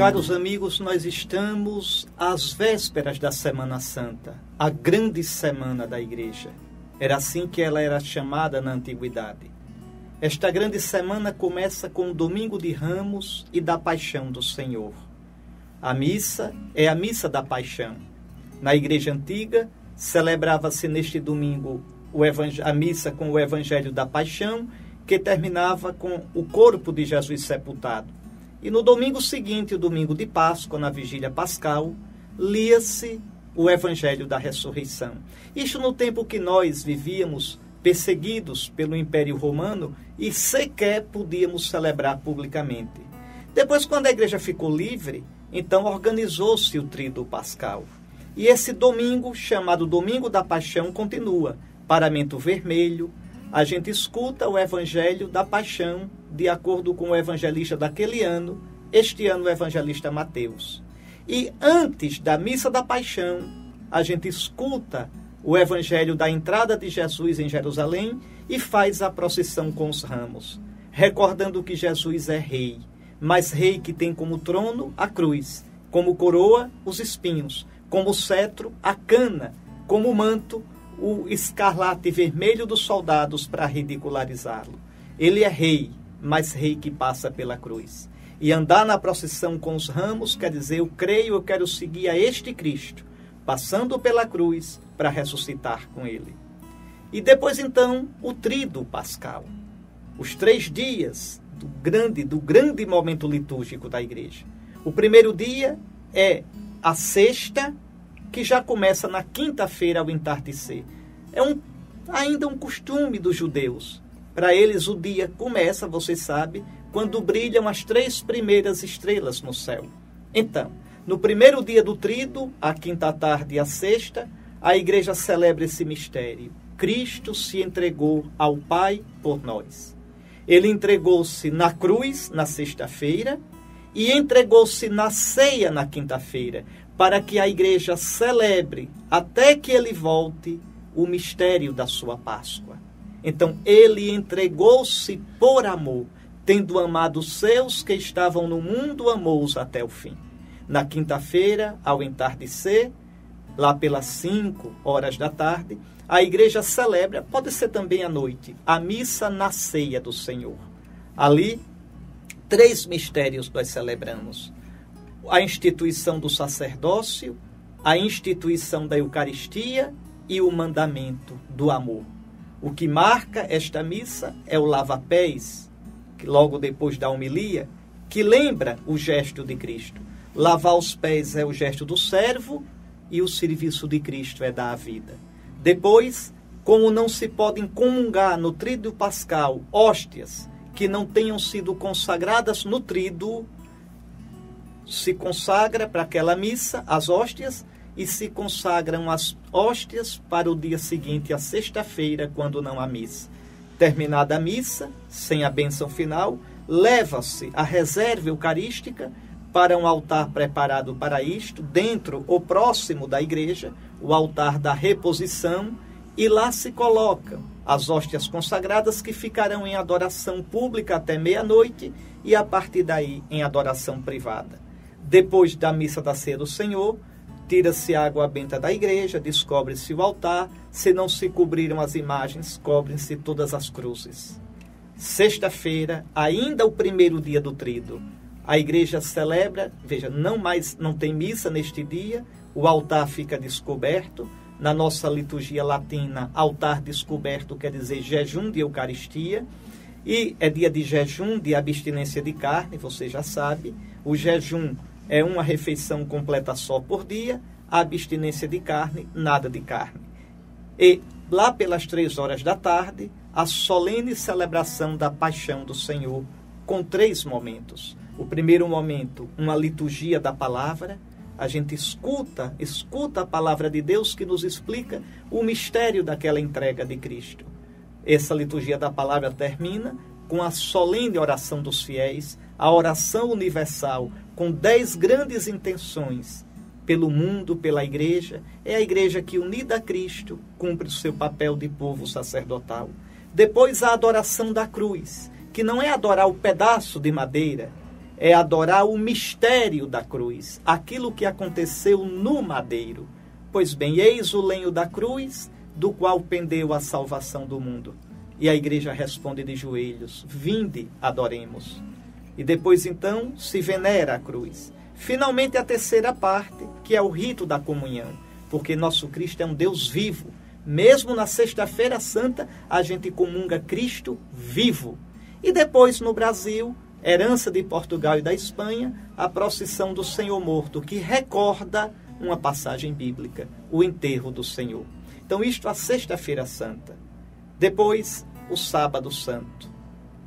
Caros amigos, nós estamos às vésperas da Semana Santa, a grande semana da Igreja. Era assim que ela era chamada na antiguidade. Esta grande semana começa com o Domingo de Ramos e da Paixão do Senhor. A missa é a missa da Paixão. Na Igreja Antiga, celebrava-se neste domingo a missa com o Evangelho da Paixão, que terminava com o corpo de Jesus sepultado. E no domingo seguinte, o domingo de Páscoa, na vigília pascal, lia-se o evangelho da ressurreição. Isto no tempo que nós vivíamos perseguidos pelo Império Romano e sequer podíamos celebrar publicamente. Depois, quando a igreja ficou livre, então organizou-se o Tríduo Pascal. E esse domingo, chamado Domingo da Paixão, continua. Paramento vermelho, a gente escuta o evangelho da paixão de acordo com o evangelista daquele ano, este ano o evangelista Mateus. E antes da missa da paixão, a gente escuta o evangelho da entrada de Jesus em Jerusalém e faz a procissão com os ramos, recordando que Jesus é rei, mas rei que tem como trono a cruz, como coroa os espinhos, como cetro a cana, como manto o escarlate vermelho dos soldados para ridicularizá-lo. Ele é rei, mas rei que passa pela cruz. E andar na procissão com os ramos quer dizer: eu creio, eu quero seguir a este Cristo, passando pela cruz para ressuscitar com ele. E depois então o trido pascal. Os três dias do grande, do grande momento litúrgico da igreja. O primeiro dia é a sexta que já começa na quinta-feira ao entardecer. É um, ainda um costume dos judeus. Para eles, o dia começa, você sabe, quando brilham as três primeiras estrelas no céu. Então, no primeiro dia do trido, a quinta tarde e a sexta, a igreja celebra esse mistério. Cristo se entregou ao Pai por nós. Ele entregou-se na cruz na sexta-feira e entregou-se na ceia na quinta-feira, para que a igreja celebre até que ele volte o mistério da sua Páscoa. Então ele entregou-se por amor, tendo amado seus que estavam no mundo, amou-os até o fim. Na quinta-feira, ao entardecer, lá pelas cinco horas da tarde, a igreja celebra, pode ser também à noite, a missa na ceia do Senhor. Ali, três mistérios nós celebramos a instituição do sacerdócio, a instituição da Eucaristia e o mandamento do amor. O que marca esta missa é o lava-pés, que logo depois da homilia, que lembra o gesto de Cristo. Lavar os pés é o gesto do servo e o serviço de Cristo é dar a vida. Depois, como não se podem comungar no tríduo pascal hóstias que não tenham sido consagradas no tríduo, se consagra para aquela missa as hóstias e se consagram as hóstias para o dia seguinte, a sexta-feira, quando não há missa. Terminada a missa, sem a bênção final, leva-se a reserva eucarística para um altar preparado para isto, dentro ou próximo da igreja, o altar da reposição, e lá se colocam as hóstias consagradas que ficarão em adoração pública até meia-noite e a partir daí em adoração privada. Depois da missa da ceia do Senhor, tira-se a água benta da igreja, descobre-se o altar, se não se cobriram as imagens, cobrem-se todas as cruzes. Sexta-feira, ainda o primeiro dia do trido, a igreja celebra, veja, não mais não tem missa neste dia, o altar fica descoberto. Na nossa liturgia latina, altar descoberto quer dizer jejum de Eucaristia. E é dia de jejum, de abstinência de carne, você já sabe. O jejum é uma refeição completa só por dia, abstinência de carne, nada de carne. E lá pelas três horas da tarde, a solene celebração da paixão do Senhor, com três momentos. O primeiro momento, uma liturgia da palavra, a gente escuta, escuta a palavra de Deus que nos explica o mistério daquela entrega de Cristo. Essa liturgia da palavra termina com a solene oração dos fiéis, a oração universal, com dez grandes intenções pelo mundo, pela igreja. É a igreja que, unida a Cristo, cumpre o seu papel de povo sacerdotal. Depois, a adoração da cruz, que não é adorar o pedaço de madeira, é adorar o mistério da cruz, aquilo que aconteceu no madeiro. Pois bem, eis o lenho da cruz, do qual pendeu a salvação do mundo. E a igreja responde de joelhos: Vinde, adoremos. E depois então se venera a cruz. Finalmente a terceira parte, que é o rito da comunhão, porque nosso Cristo é um Deus vivo. Mesmo na Sexta-feira Santa, a gente comunga Cristo vivo. E depois no Brasil, herança de Portugal e da Espanha, a procissão do Senhor Morto, que recorda uma passagem bíblica, o enterro do Senhor. Então, isto a Sexta-feira Santa. Depois, o Sábado Santo,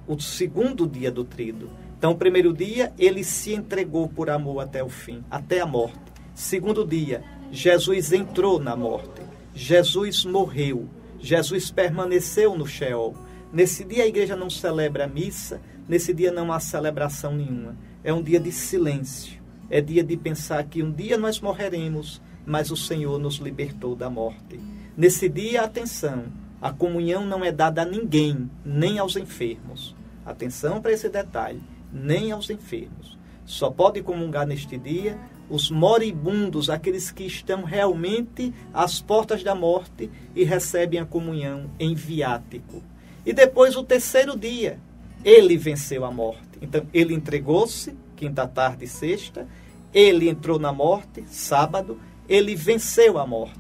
o segundo dia do trido. Então, primeiro dia, ele se entregou por amor até o fim, até a morte. Segundo dia, Jesus entrou na morte. Jesus morreu. Jesus permaneceu no Sheol. Nesse dia a igreja não celebra a missa, nesse dia não há celebração nenhuma. É um dia de silêncio. É dia de pensar que um dia nós morreremos, mas o Senhor nos libertou da morte. Nesse dia, atenção, a comunhão não é dada a ninguém, nem aos enfermos. Atenção para esse detalhe nem aos enfermos. Só pode comungar neste dia os moribundos, aqueles que estão realmente às portas da morte e recebem a comunhão em viático. E depois o terceiro dia, ele venceu a morte. Então, ele entregou-se, quinta tarde e sexta, ele entrou na morte, sábado, ele venceu a morte.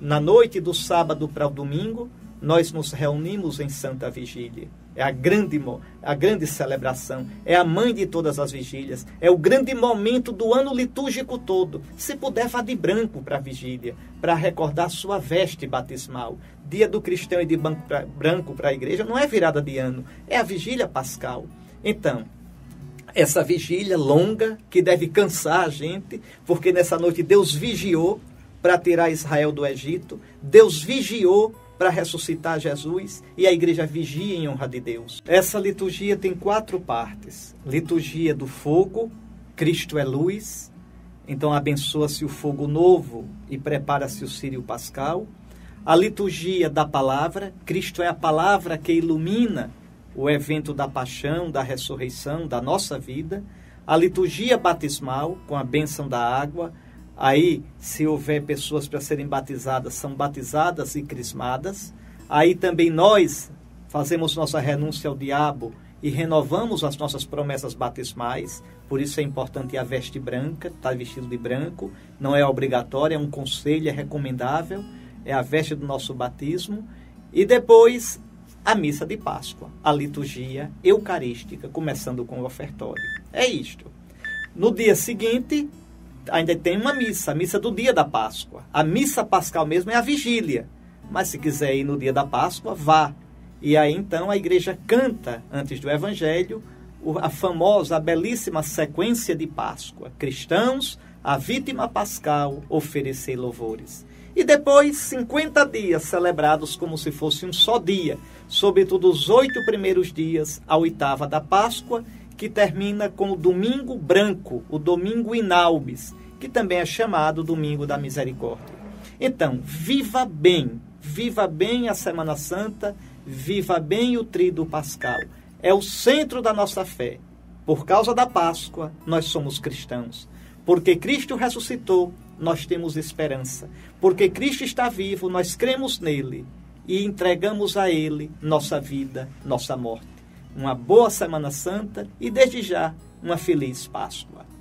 Na noite do sábado para o domingo, nós nos reunimos em Santa Vigília. É a grande, a grande celebração, é a mãe de todas as vigílias, é o grande momento do ano litúrgico todo. Se puder, vá de branco para a vigília, para recordar sua veste batismal. Dia do cristão e de branco para a igreja não é virada de ano, é a vigília pascal. Então, essa vigília longa, que deve cansar a gente, porque nessa noite Deus vigiou para tirar Israel do Egito, Deus vigiou para ressuscitar Jesus e a igreja vigia em honra de Deus. Essa liturgia tem quatro partes: liturgia do fogo, Cristo é luz, então abençoa-se o fogo novo e prepara-se o Sírio Pascal. A liturgia da palavra, Cristo é a palavra que ilumina o evento da paixão, da ressurreição, da nossa vida. A liturgia batismal, com a bênção da água, Aí, se houver pessoas para serem batizadas, são batizadas e crismadas. Aí também nós fazemos nossa renúncia ao diabo e renovamos as nossas promessas batismais. Por isso é importante a veste branca, estar tá vestido de branco. Não é obrigatório, é um conselho, é recomendável. É a veste do nosso batismo. E depois a missa de Páscoa, a liturgia eucarística, começando com o ofertório. É isto. No dia seguinte, ainda tem uma missa, a missa do dia da Páscoa. A missa pascal mesmo é a vigília. Mas se quiser ir no dia da Páscoa, vá. E aí então a igreja canta antes do evangelho a famosa, a belíssima sequência de Páscoa. Cristãos, a vítima pascal, oferecer louvores. E depois, 50 dias celebrados como se fosse um só dia, sobretudo os oito primeiros dias, a oitava da Páscoa que termina com o Domingo Branco, o Domingo Inaubis, que também é chamado Domingo da Misericórdia. Então, viva bem, viva bem a Semana Santa, viva bem o Tríduo Pascal. É o centro da nossa fé. Por causa da Páscoa, nós somos cristãos. Porque Cristo ressuscitou, nós temos esperança. Porque Cristo está vivo, nós cremos nele e entregamos a ele nossa vida, nossa morte uma boa Semana Santa e, desde já, uma feliz Páscoa.